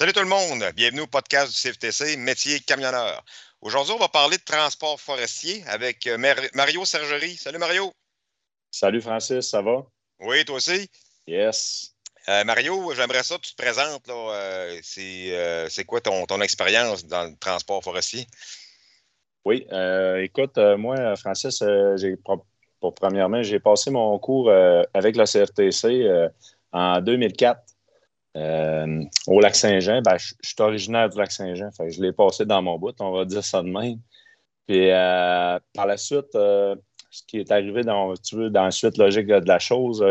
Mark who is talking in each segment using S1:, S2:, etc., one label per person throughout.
S1: Salut tout le monde, bienvenue au podcast du CFTC, métier camionneur. Aujourd'hui, on va parler de transport forestier avec euh, Mario Sergerie. Salut Mario.
S2: Salut Francis, ça va?
S1: Oui, toi aussi?
S2: Yes.
S1: Euh, Mario, j'aimerais ça que tu te présentes. Euh, c'est quoi ton, ton expérience dans le transport forestier?
S2: Oui, écoute, moi, Francis, j'ai pour premièrement, j'ai passé mon cours avec la CFTC en 2004 euh, au lac Saint-Jean, ben, je, suis originaire du lac Saint-Jean, je l'ai passé dans mon bout, on va dire ça de même. Puis euh, par la suite, euh, ce qui est arrivé dans, tu veux, dans la suite logique de la chose,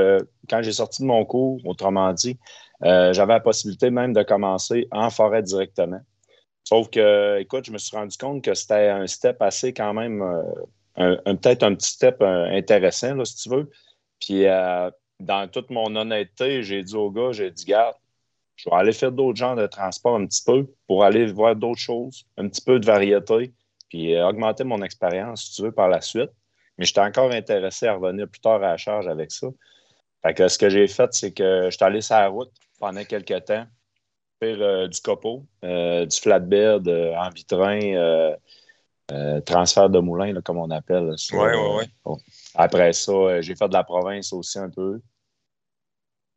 S2: quand j'ai sorti de mon cours, autrement dit, j'avais la possibilité même de commencer en forêt directement. Sauf que, écoute, je me suis rendu compte que c'était un step assez quand même, peut-être un petit step intéressant, là, si tu veux. Puis, dans toute mon honnêteté, j'ai dit au gars, j'ai dit, garde, je vais aller faire d'autres genres de transport un petit peu pour aller voir d'autres choses, un petit peu de variété, puis euh, augmenter mon expérience, si tu veux, par la suite. Mais j'étais encore intéressé à revenir plus tard à la charge avec ça. Fait que ce que j'ai fait, c'est que je suis allé sur la route pendant quelques temps, faire euh, du copeau, euh, du flatbed en vitrin, transfert de moulin, comme on appelle.
S1: Oui, oui, oui.
S2: Après ça, j'ai fait de la province aussi un peu.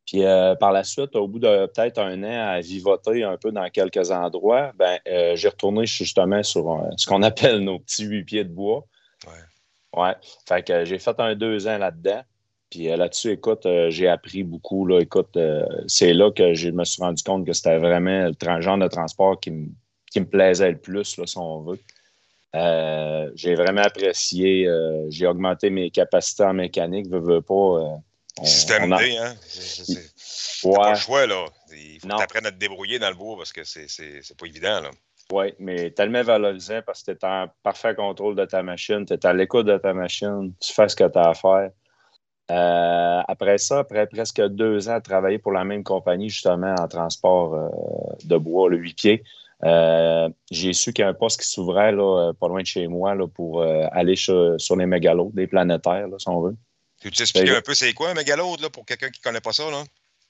S2: Puis euh, par la suite, au bout de peut-être un an à vivoter un peu dans quelques endroits, ben, euh, j'ai retourné justement sur euh, ce qu'on appelle nos petits huit pieds de bois. Ouais. Ouais. Fait que j'ai fait un deux ans là-dedans. Puis là-dessus, écoute, j'ai appris beaucoup. Là, écoute, c'est là que je me suis rendu compte que c'était vraiment le genre de transport qui, me plaisait le plus, là, si on veut. j'ai vraiment apprécié. j'ai augmenté mes capacités en mécanique, veux, veux pas
S1: Système D, hein? C'est pas le choix, là. Il faut que tu apprennes à te débrouiller dans le bois parce que c'est pas évident, là.
S2: Oui, mais tellement valorisant parce que tu es en parfait contrôle de ta machine, tu es à l'écoute de ta machine, tu fais ce que tu as à faire. Euh, après ça, après presque deux ans à travailler pour la même compagnie, justement, en transport euh, de bois, le huit pieds, euh, j'ai su qu'il y a un poste qui s'ouvrait pas loin de chez moi là, pour aller sur, les mégalos, des planétaires, là, si on veut.
S1: Tu peux t'expliquer un peu c'est quoi un mégalo là, pour quelqu'un qui ne connaît pas ça? Là?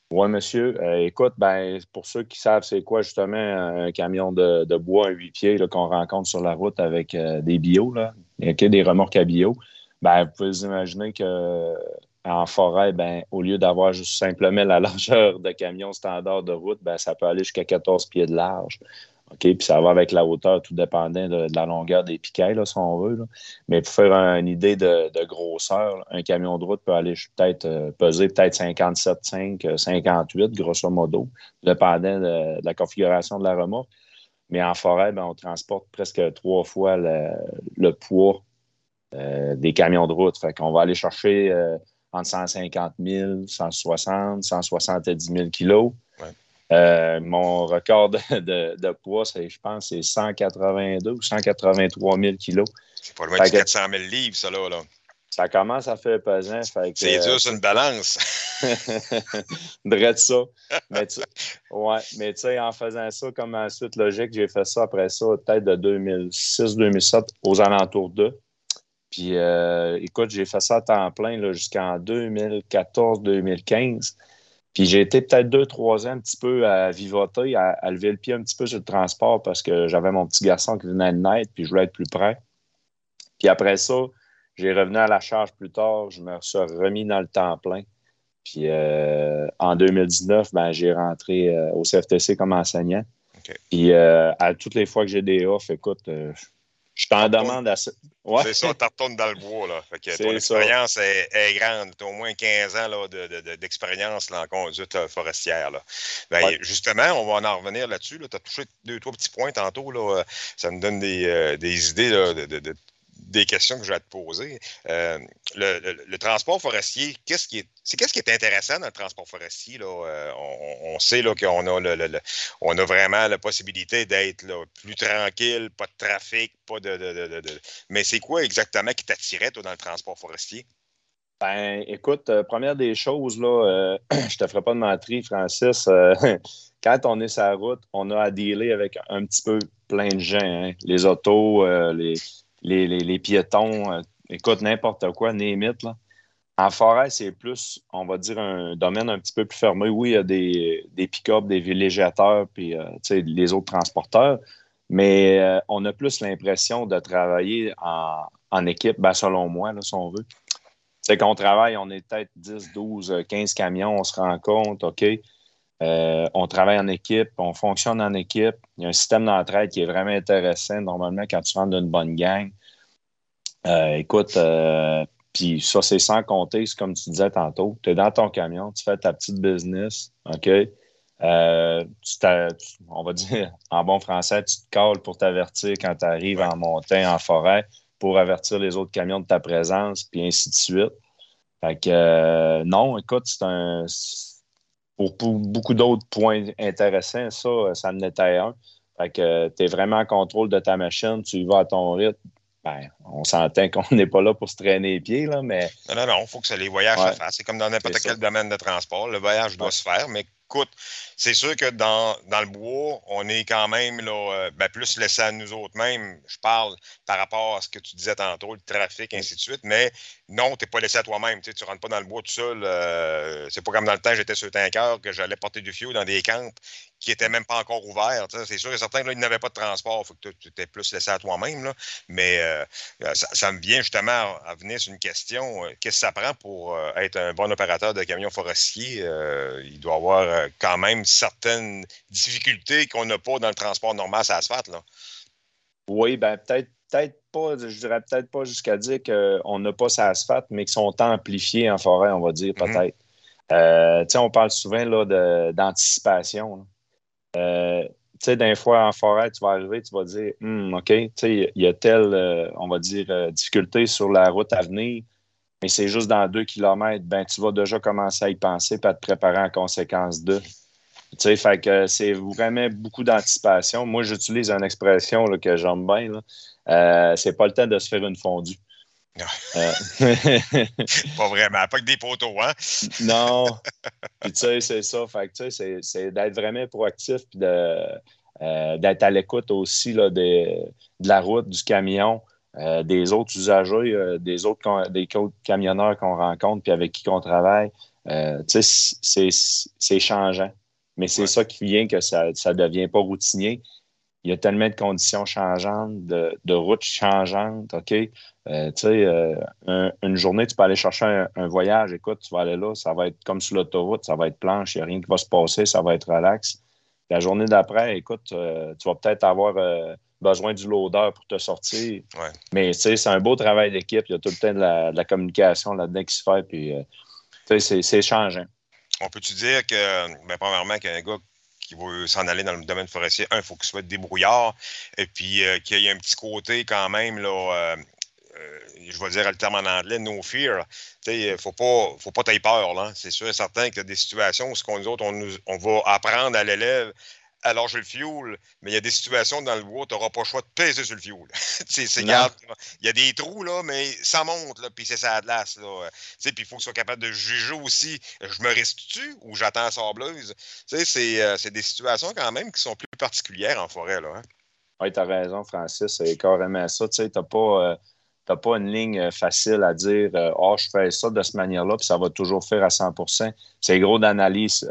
S2: Oui, monsieur. Euh, écoute, ben, pour ceux qui savent c'est quoi justement un camion de, bois, un huit pieds qu'on rencontre sur la route avec euh, des bio, là, des remorques à bio, ben, vous pouvez vous imaginer que en forêt, ben, au lieu d'avoir juste simplement la largeur de camion standard de route, ben, ça peut aller jusqu'à 14 pieds de large. Puis ça va avec la hauteur, tout dépendant de, la longueur des piquets, là, si on veut. Mais pour faire une idée de, grosseur, un camion de route peut aller peut-être euh, peser peut-être 57,5, 58, grosso modo, dépendant de, la configuration de la remorque. Mais en forêt, ben, on transporte presque trois fois le, poids euh, des camions de route. Fait qu'on va aller chercher euh, entre 150 000, 160, 170 000 kilos. Euh, mon record de, poids, je pense, c'est 182 ou 183 000 kilos.
S1: C'est pas loin de 400 000 livres, ça, là.
S2: Ça commence à faire pesant.
S1: C'est dur sur une balance.
S2: Drette ça. Mais tu ouais, mais tu sais, en faisant ça comme suite logique, j'ai fait ça après ça, peut-être de 2006-2007 aux alentours d'eux. Puis euh, écoute, j'ai fait ça à temps plein jusqu'en 2014-2015. Puis j'ai été peut-être deux, trois ans un petit peu à vivoter, à, lever le pied un petit peu sur le transport parce que j'avais mon petit garçon qui venait de naître, puis je voulais être plus près. Puis après ça, j'ai revenu à la charge plus tard, je me suis remis dans le temps plein. Puis euh, en 2019, ben, j'ai rentré euh, au CFTC comme enseignant. Puis euh, à toutes les fois que j'ai des offres, écoute, je t'en demande à
S1: Ouais. C'est ça, tu retournes dans le bois. Là. Fait que ton expérience est, grande. Tu as au moins 15 ans d'expérience de, en conduite euh, forestière. Là. Ben, Justement, on va en revenir là-dessus. Là. Tu as touché deux, trois petits points tantôt. Là. Ça me donne des, euh, des idées de, des questions que je vais te poser. Euh, le, transport forestier, qu'est-ce qui est, c'est qu'est-ce qui est intéressant dans le transport forestier? Là? Euh, on, sait là, qu'on a, le, on a vraiment la possibilité d'être plus tranquille, pas de trafic, pas de. Mais c'est quoi exactement qui t'attirait, toi, dans le transport forestier?
S2: Ben, écoute, euh, première des choses, là, je te ferai pas de mentir, Francis. quand on est sur la route, on a à dealer avec un petit peu plein de gens. Hein. Les autos, les, les, piétons, euh, écoute, n'importe quoi, némite. En forêt, c'est plus, on va dire, un domaine un petit peu plus fermé. Oui, il y a des, des pick-up, des villégiateurs, puis euh, les autres transporteurs, mais euh, on a plus l'impression de travailler en, équipe, ben, selon moi, là, si on veut. C'est qu'on travaille, on est peut-être 10, 12, 15 camions, on se rend compte, OK, euh, on travaille en équipe, on fonctionne en équipe. Il y a un système d'entraide qui est vraiment intéressant, normalement, quand tu rentres dans une bonne gang. écoute, puis ça, c'est sans compter, c'est comme tu disais tantôt, tu es dans ton camion, tu fais ta petite business, OK? Euh, on va dire en bon français, tu te calls pour t'avertir quand tu arrives en montagne, en forêt, pour avertir les autres camions de ta présence, puis ainsi de suite. Fait que euh, non, écoute, c'est un. Pour, beaucoup d'autres points intéressants, ça, ça en était un. Fait que tu es vraiment en contrôle de ta machine, tu y vas à ton rythme, ben, on s'entend qu'on n'est pas là pour se traîner les pieds, là, mais.
S1: Non, non, non, il faut que les voyages se fassent. C'est comme dans n'importe quel domaine de transport. Le voyage doit se faire, mais écoute, c'est sûr que dans, le bois, on est quand même là, euh, ben, plus laissé à nous autres mêmes. Je parle par rapport à ce que tu disais tantôt, le trafic, ainsi de suite, mais non, tu n'es pas laissé à toi-même. Tu ne rentres pas dans le bois tout seul. Euh, c'est pas comme dans le temps, j'étais sur le tanker, que j'allais porter du fioul dans des camps qui n'étaient même pas encore ouverts. C'est sûr et certain qu'ils n'avaient pas de transport. Il faut que tu étais plus laissé à toi-même. Mais euh, ça, me vient justement à venir sur une question. Qu'est-ce que ça prend pour être un bon opérateur de camion forestier? il doit avoir quand même certaines difficultés qu'on n'a pas dans le transport normal sur l'asphalte.
S2: Oui, ben peut-être peut-être pas, je dirais peut-être pas jusqu'à dire qu'on n'a pas sa asphalte, mais qu'ils sont amplifiés en forêt, on va dire mm-hmm. peut-être. Euh, on parle souvent là, d'anticipation. Euh, tu sais, d'un fois en forêt, tu vas arriver, tu vas dire, hmm, OK, il y a telle, euh, on va dire, difficulté sur la route à venir, mais c'est juste dans deux kilomètres, ben, tu vas déjà commencer à y penser et à te préparer en conséquence de. Tu sais, fait que c'est vraiment beaucoup d'anticipation. Moi, j'utilise une expression que j'aime bien. Euh, c'est pas le temps de se faire une fondue.
S1: Euh, pas vraiment, pas que des poteaux, hein?
S2: non. Puis tu sais, c'est ça. Fait que tu sais, c'est d'être vraiment proactif puis euh, d'être à l'écoute aussi là, de, la route, du camion, des autres usagers, des autres des camionneurs qu'on rencontre puis avec qui on travaille. tu sais, c'est changeant. Mais c'est ça qui vient que ça ne devient pas routinier. Il y a tellement de conditions changeantes, de, routes changeantes, OK? Euh, tu sais, euh, une journée, tu peux aller chercher un, voyage. Écoute, tu vas aller là, ça va être comme sur l'autoroute, ça va être planche, il n'y a rien qui va se passer, ça va être relax. La journée d'après, écoute, euh, tu vas peut-être avoir besoin du loader pour te sortir. Mais tu sais, c'est un beau travail d'équipe. Il y a tout le temps de la, communication là-dedans qui se fait. Puis, tu sais, c'est changeant
S1: on peut-tu dire que, ben, premièrement, qu'un gars qui veut s'en aller dans le domaine forestier, un, il faut qu'il soit débrouillard, et puis euh, qu'il y ait un petit côté quand même, là, euh, euh, je vais dire le terme en anglais, no fear. Il ne faut pas, faut pas peur. C'est sûr et certain qu'il y a des situations où ce qu'on, nous autres, on, on va apprendre à l'élève alors j'ai le fuel, mais il y a des situations dans le bois, tu n'auras pas le choix de peser sur le fuel. il y a des trous, là, mais ça monte, là, puis c'est ça glace. Là. Puis il faut que soit capable de juger aussi, je me reste-tu ou j'attends la sableuse? Euh, c'est des situations quand même qui sont plus particulières en forêt. Là, hein.
S2: Oui, tu as raison, Francis, c'est carrément ça. Tu n'as pas... Euh, pas une ligne euh, facile à dire oh, je fais ça de cette manière-là, puis ça va toujours faire à 100% C'est gros d'analyse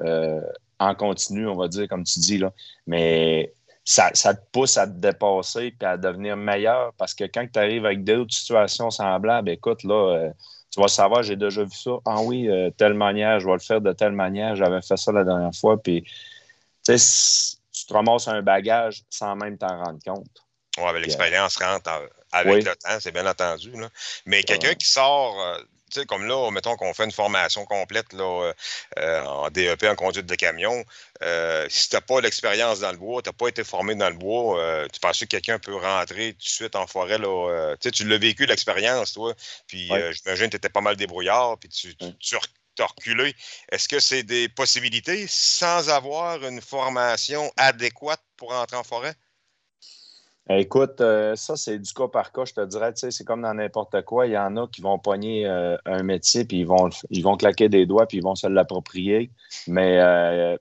S2: en continu, on va dire, comme tu dis. Là. Mais ça, te pousse à te dépasser et à devenir meilleur parce que quand tu arrives avec d'autres situations semblables, écoute, là, euh, tu vas savoir, j'ai déjà vu ça. Ah oui, euh, telle manière, je vais le faire de telle manière. J'avais fait ça la dernière fois. Puis, tu te ramasses un bagage sans même t'en rendre compte.
S1: Oui, avec l'expérience rentre avec le temps, c'est bien entendu. Mais quelqu'un qui sort euh, comme là, mettons qu'on fait une formation complète là, euh, en DEP, en conduite de camion, euh, si tu n'as pas l'expérience dans le bois, tu n'as pas été formé dans le bois, euh, tu penses que quelqu'un peut rentrer tout de suite en forêt, là, tu l'as vécu l'expérience, toi, puis j'imagine que tu étais pas mal débrouillard, puis tu, tu, as reculé. Est-ce que c'est des possibilités sans avoir une formation adéquate pour entrer en forêt?
S2: Euh, écoute, euh, ça, c'est du cas par cas, je te dirais. C'est comme dans n'importe quoi. Il y en a qui vont pogner euh, un métier, puis ils vont, ils vont claquer des doigts, puis ils vont se l'approprier. Mais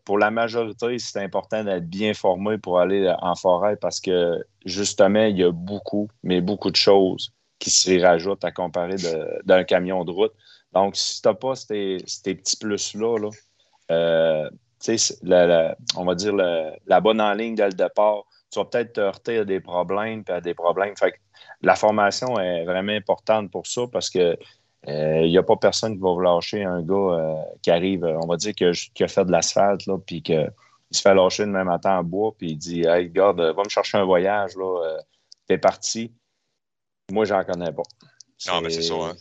S2: pour la majorité, c'est important d'être bien formé pour aller en forêt parce que, justement, il y a beaucoup, mais beaucoup de choses qui s'y rajoutent à comparer d'un camion de route. Donc, si tu n'as pas ces, petits plus-là, là, la, on va dire la bonne en ligne dès le départ, tu vas peut-être te heurter à des problèmes, puis à des problèmes. Fait la formation est vraiment importante pour ça parce que il euh, n'y a pas personne qui va vous lâcher un gars euh, qui arrive, on va dire, qui a fait de l'asphalte, puis qu'il se fait lâcher le même matin en bois, puis il dit Hey, garde, va me chercher un voyage, là, euh, t'es parti. Moi, j'en connais pas.
S1: Non, mais c'est ça. Hein.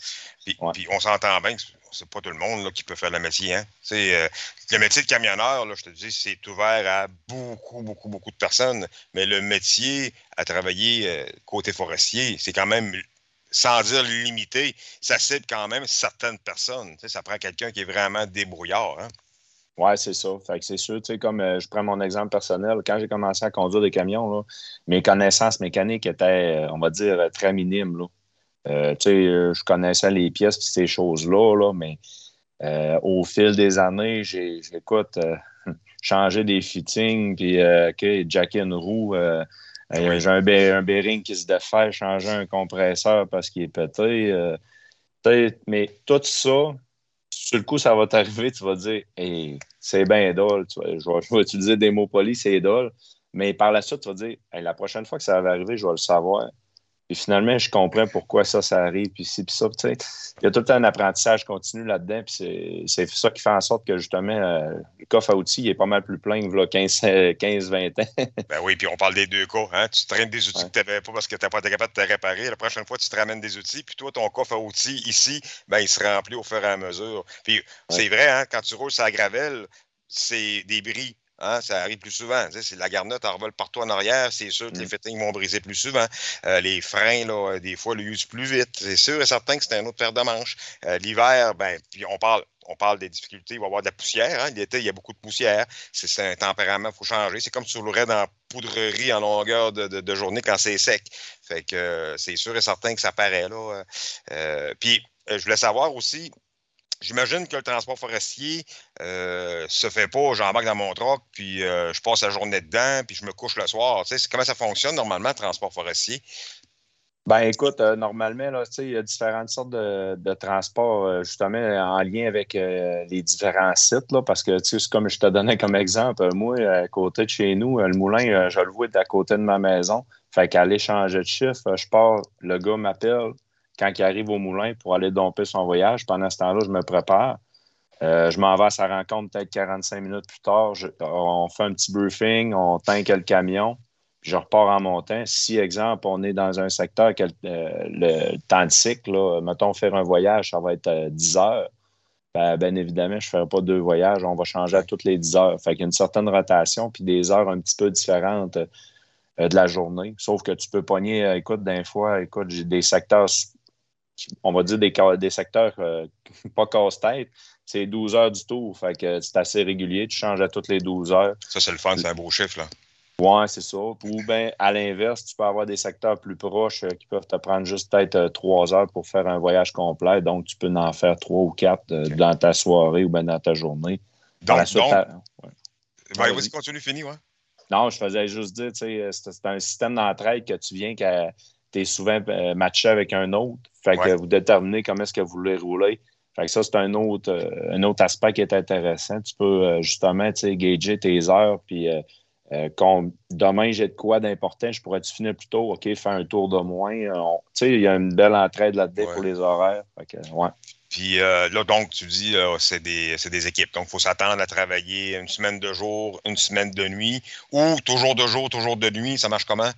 S1: Puis, on s'entend bien c'est pas tout le monde qui peut faire le métier. Hein. le métier de camionneur, là, je te dis, c'est ouvert à beaucoup, beaucoup, beaucoup de personnes. Mais le métier à travailler côté forestier, c'est quand même sans dire limité, ça cible quand même certaines personnes. ça prend quelqu'un qui est vraiment débrouillard. Hein?
S2: Oui, c'est ça. C'est sûr, comme euh, je prends mon exemple personnel, quand j'ai commencé à conduire des camions, mes connaissances mécaniques étaient, euh, on va dire, très minimes. Euh, je connaissais les pièces et ces choses-là, là, mais au fil des années, j'ai, écoute, changé des fittings, puis okay, jacké une roue j'ai un, bearing qui se défait, changer un compresseur parce qu'il est pété. Euh, mais tout ça, sur le coup, ça va t'arriver, tu vas dire c'est bien dole. je, vais, utiliser des mots polis, c'est dole. Mais par la suite, tu vas dire la prochaine fois que ça va arriver, je vais le savoir. Et finalement, je comprends pourquoi ça, ça arrive, puis ci, puis ça. Il y a tout le temps un apprentissage continu là-dedans, puis c'est ça qui fait en sorte que, justement, euh, le coffre à outils est pas mal plus plein que 15-20 ans.
S1: ben oui, puis on parle des deux cas. Hein? Tu traînes des outils que tu n'avais pas parce que tu n'as pas été capable de te réparer. La prochaine fois, tu te ramènes des outils, puis toi, ton coffre à outils, ici, ben, il se remplit au fur et à mesure. Puis c'est vrai, hein, quand tu roules sur la gravelle, c'est des bris Hein, ça arrive plus souvent. Si la garnotte en revole partout en arrière, c'est sûr que les mm. fittings vont briser plus souvent. Euh, les freins, là, des fois, le usent plus vite. C'est sûr et certain que c'est un autre paire de manches. Euh, l'hiver, ben, puis on parle, on parle des difficultés, il va y avoir de la poussière. Hein. L'été, il y a beaucoup de poussière. C'est un tempérament, il faut changer. C'est comme si tu roulerais dans la poudrerie en longueur de, journée quand c'est sec. Fait que euh, c'est sûr et certain que ça paraît là. puis je voulais savoir aussi, J'imagine que le transport forestier euh, se fait pas, j'embarque dans mon truck, puis euh, je passe la journée dedans, puis je me couche le soir. Comment ça fonctionne normalement, le transport forestier?
S2: Ben écoute, euh, normalement, là, il y a différentes sortes de, transports, euh, justement, en lien avec les différents sites, là, parce que, comme je te donnais comme exemple, moi, à côté de chez nous, le moulin, je le vois à côté de ma maison. Fait qu'aller changer de chiffre, je pars, le gars m'appelle, quand il arrive au moulin pour aller domper son voyage. Pendant ce temps-là, je me prépare. Euh, je m'en vais à sa rencontre peut-être 45 minutes plus tard. on fait un petit briefing, on tanque le camion, puis je repars en montant. Si, exemple, on est dans un secteur que euh, le, temps de cycle, mettons faire un voyage, ça va être 10 euh, heures. Ben, bien évidemment, je ne ferai pas deux voyages. On va changer à toutes les 10 heures. Fait qu'il y a une certaine rotation, puis des heures un petit peu différentes de la journée. Sauf que tu peux pogner, écoute, d'un fois, écoute, j'ai des secteurs on va dire, des, des secteurs euh, pas casse-tête, c'est 12 heures du tour. Fait que c'est assez régulier. Tu changes à toutes les 12 heures.
S1: Ça, c'est le fun, c'est un beau chiffre, là.
S2: Oui, c'est ça. Ou bien, à l'inverse, tu peux avoir des secteurs plus proches euh, qui peuvent te prendre juste peut-être euh, trois heures pour faire un voyage complet. Donc, tu peux en faire trois ou quatre dans ta soirée ou bien dans ta journée.
S1: Donc, donc... Ben, vas-y, continue, fini, ouais.
S2: Non, je faisais juste dire, tu sais, c'est un système d'entraide que tu viens qu'à tu es souvent euh, matché avec un autre. Fait que vous déterminez comment est-ce que vous voulez rouler. Fait que ça, c'est un autre, euh, un autre aspect qui est intéressant. Tu peux euh, justement gager tes heures, puis demain j'ai de quoi d'important, je pourrais-tu finir plus tôt, OK, faire un tour de moins. il y a une belle entraide là-dedans pour les horaires. Fait que, ouais.
S1: Puis là, donc, tu dis, c'est des, des, équipes. Donc, il faut s'attendre à travailler une semaine de jour, une semaine de nuit, ou toujours de jour, toujours de nuit. Ça marche comment?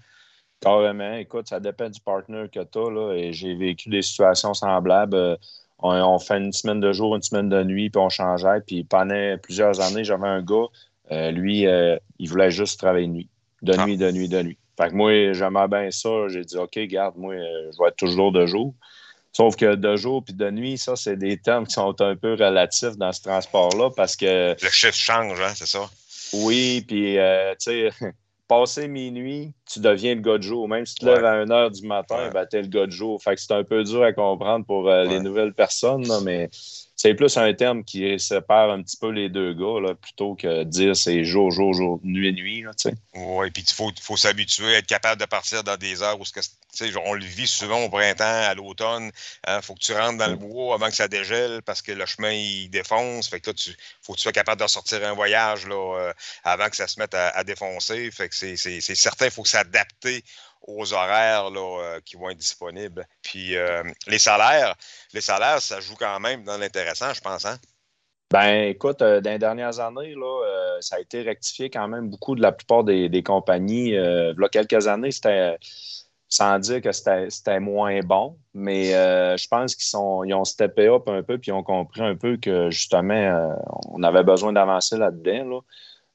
S2: Carrément. Écoute, ça dépend du partner que tu as. Là, et j'ai vécu des situations semblables. Euh, on, fait une semaine de jour, une semaine de nuit, puis on changeait. Puis pendant plusieurs années, j'avais un gars, euh, lui, euh, il voulait juste travailler de nuit. De ah. nuit, de nuit, de nuit. Fait que moi, j'aimais bien ça. J'ai dit, OK, garde, moi, je vais être toujours de jour. Sauf que de jour puis de nuit, ça, c'est des termes qui sont un peu relatifs dans ce transport-là parce que.
S1: Le chiffre change, hein, c'est ça?
S2: Oui, puis, tu sais passé minuit, tu deviens le gars de jour. Même si tu te lèves à 1 h du matin, ben, tu es le gars de jour. Fait que c'est un peu dur à comprendre pour euh, les nouvelles personnes, mais c'est plus un terme qui sépare un petit peu les deux gars, là, plutôt que dire c'est jour, jour, jour, nuit, nuit.
S1: Oui, puis il faut, faut s'habituer à être capable de partir dans des heures où ce que, on le vit souvent au printemps, à l'automne. Il hein, faut que tu rentres dans le bois avant que ça dégèle parce que le chemin il défonce. Fait que là, tu faut que tu sois capable de sortir un voyage là, euh, avant que ça se mette à, défoncer. Fait que c'est certain, il faut s'adapter aux horaires euh, qui vont être disponibles. Puis euh, les salaires, les salaires, ça joue quand même dans l'intéressant, je pense. Hein?
S2: Ben, écoute, euh, dans les dernières années, là, ça a été rectifié quand même beaucoup de la plupart des, compagnies. il y a quelques années, c'était sans dire que c'était moins bon, mais je pense qu'ils ils ont steppé up un peu puis ils ont compris un peu que justement on avait besoin d'avancer là-dedans. Là.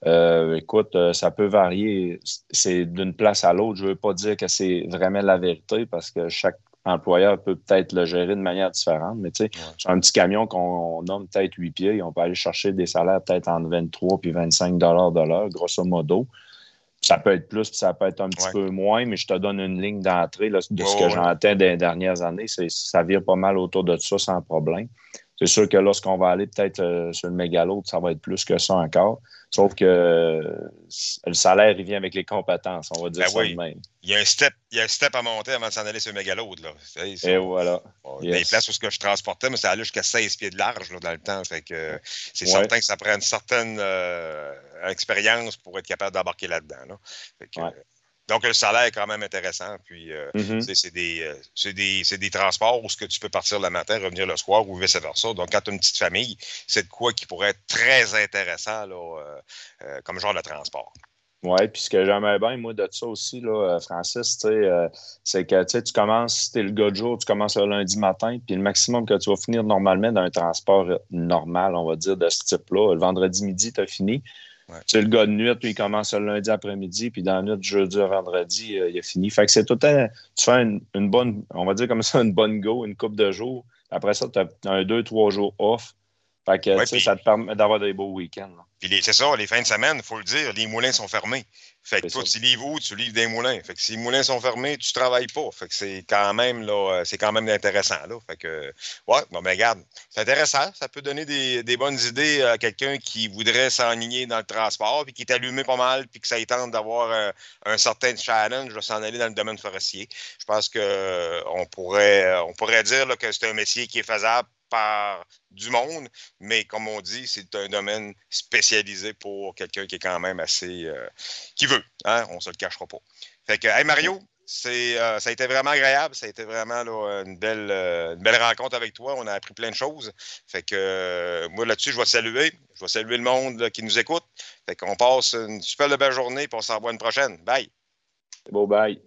S2: Euh, écoute, euh, ça peut varier. C'est d'une place à l'autre. Je ne veux pas dire que c'est vraiment la vérité parce que chaque employeur peut peut-être le gérer de manière différente. Mais tu sais, sur un petit camion qu'on nomme peut-être 8 pieds, on peut aller chercher des salaires peut-être entre 23 et 25 dollars de l'heure, grosso modo. Ça peut être plus, puis ça peut être un petit peu moins, mais je te donne une ligne d'entrée de ce que j'entends des dernières années. Ça vire pas mal autour de ça sans problème. C'est sûr que lorsqu'on va aller peut-être euh, sur le mégalo, ça va être plus que ça encore. Sauf que le salaire, il vient avec les compétences, on va dire ben ça de même.
S1: Il y, a un step, il y a un step à monter avant de s'en aller sur le mégalo. Là.
S2: Et voilà.
S1: Il y a des places où ce que je transportais, mais ça allait jusqu'à 16 pieds de large là, dans le temps. Fait que c'est certain que ça prend une certaine euh, expérience pour être capable d'embarquer là-dedans. Là. Donc, le salaire est quand même intéressant. Puis, euh, mm-hmm. c'est des, euh, des, des, transports où ce que tu peux partir le matin, revenir le soir ou vice-versa. Donc, quand tu as une petite famille, c'est de quoi qui pourrait être très intéressant là, euh, comme genre de transport.
S2: Oui, puis ce que j'aimais bien, moi, de ça aussi, là, Francis, c'est que tu commences, si tu es le gars de jour, tu commences le lundi matin, puis le maximum que tu vas finir normalement dans un transport normal, on va dire, de ce type-là, le vendredi midi, tu as fini. C'est le gars de nuit, puis il commence le lundi après-midi, puis dans la nuit, jeudi à vendredi, euh, il a fini. Fait que c'est tout temps, tu fais une, bonne, on va dire comme ça, une bonne go, une coupe de jours. Après ça, tu as un, deux, trois jours off. Fait que, ça te permet d'avoir des beaux week-ends.
S1: Puis c'est ça, les fins de semaine, il faut le dire, les moulins sont fermés. Fait que toi, tu livres où? Tu livres des moulins. Fait que si les moulins sont fermés, tu travailles pas. Fait que c'est quand même là, euh, c'est quand même intéressant. Là. Fait que ouais, bon ben regarde, c'est intéressant. Ça peut donner des, bonnes idées à quelqu'un qui voudrait s'enligner dans le transport, puis qui est allumé pas mal, puis que ça tente d'avoir un, un, certain challenge de s'en aller dans le domaine forestier. Je pense que on pourrait on pourrait dire là, que c'est un métier qui est faisable par du monde, mais comme on dit, c'est un domaine spécialisé pour quelqu'un qui est quand même assez. Euh, qui veut, hein? on ne se le cachera pas. Fait que, hey Mario, c'est, euh, ça a été vraiment agréable. Ça a été vraiment une, belle, euh, une belle rencontre avec toi. On a appris plein de choses. Fait que moi, là-dessus, je vais saluer. Je vais saluer le monde qui nous écoute. Fait qu'on passe une super belle journée et on s'en voit une prochaine. Bye.
S2: C'est beau, bye.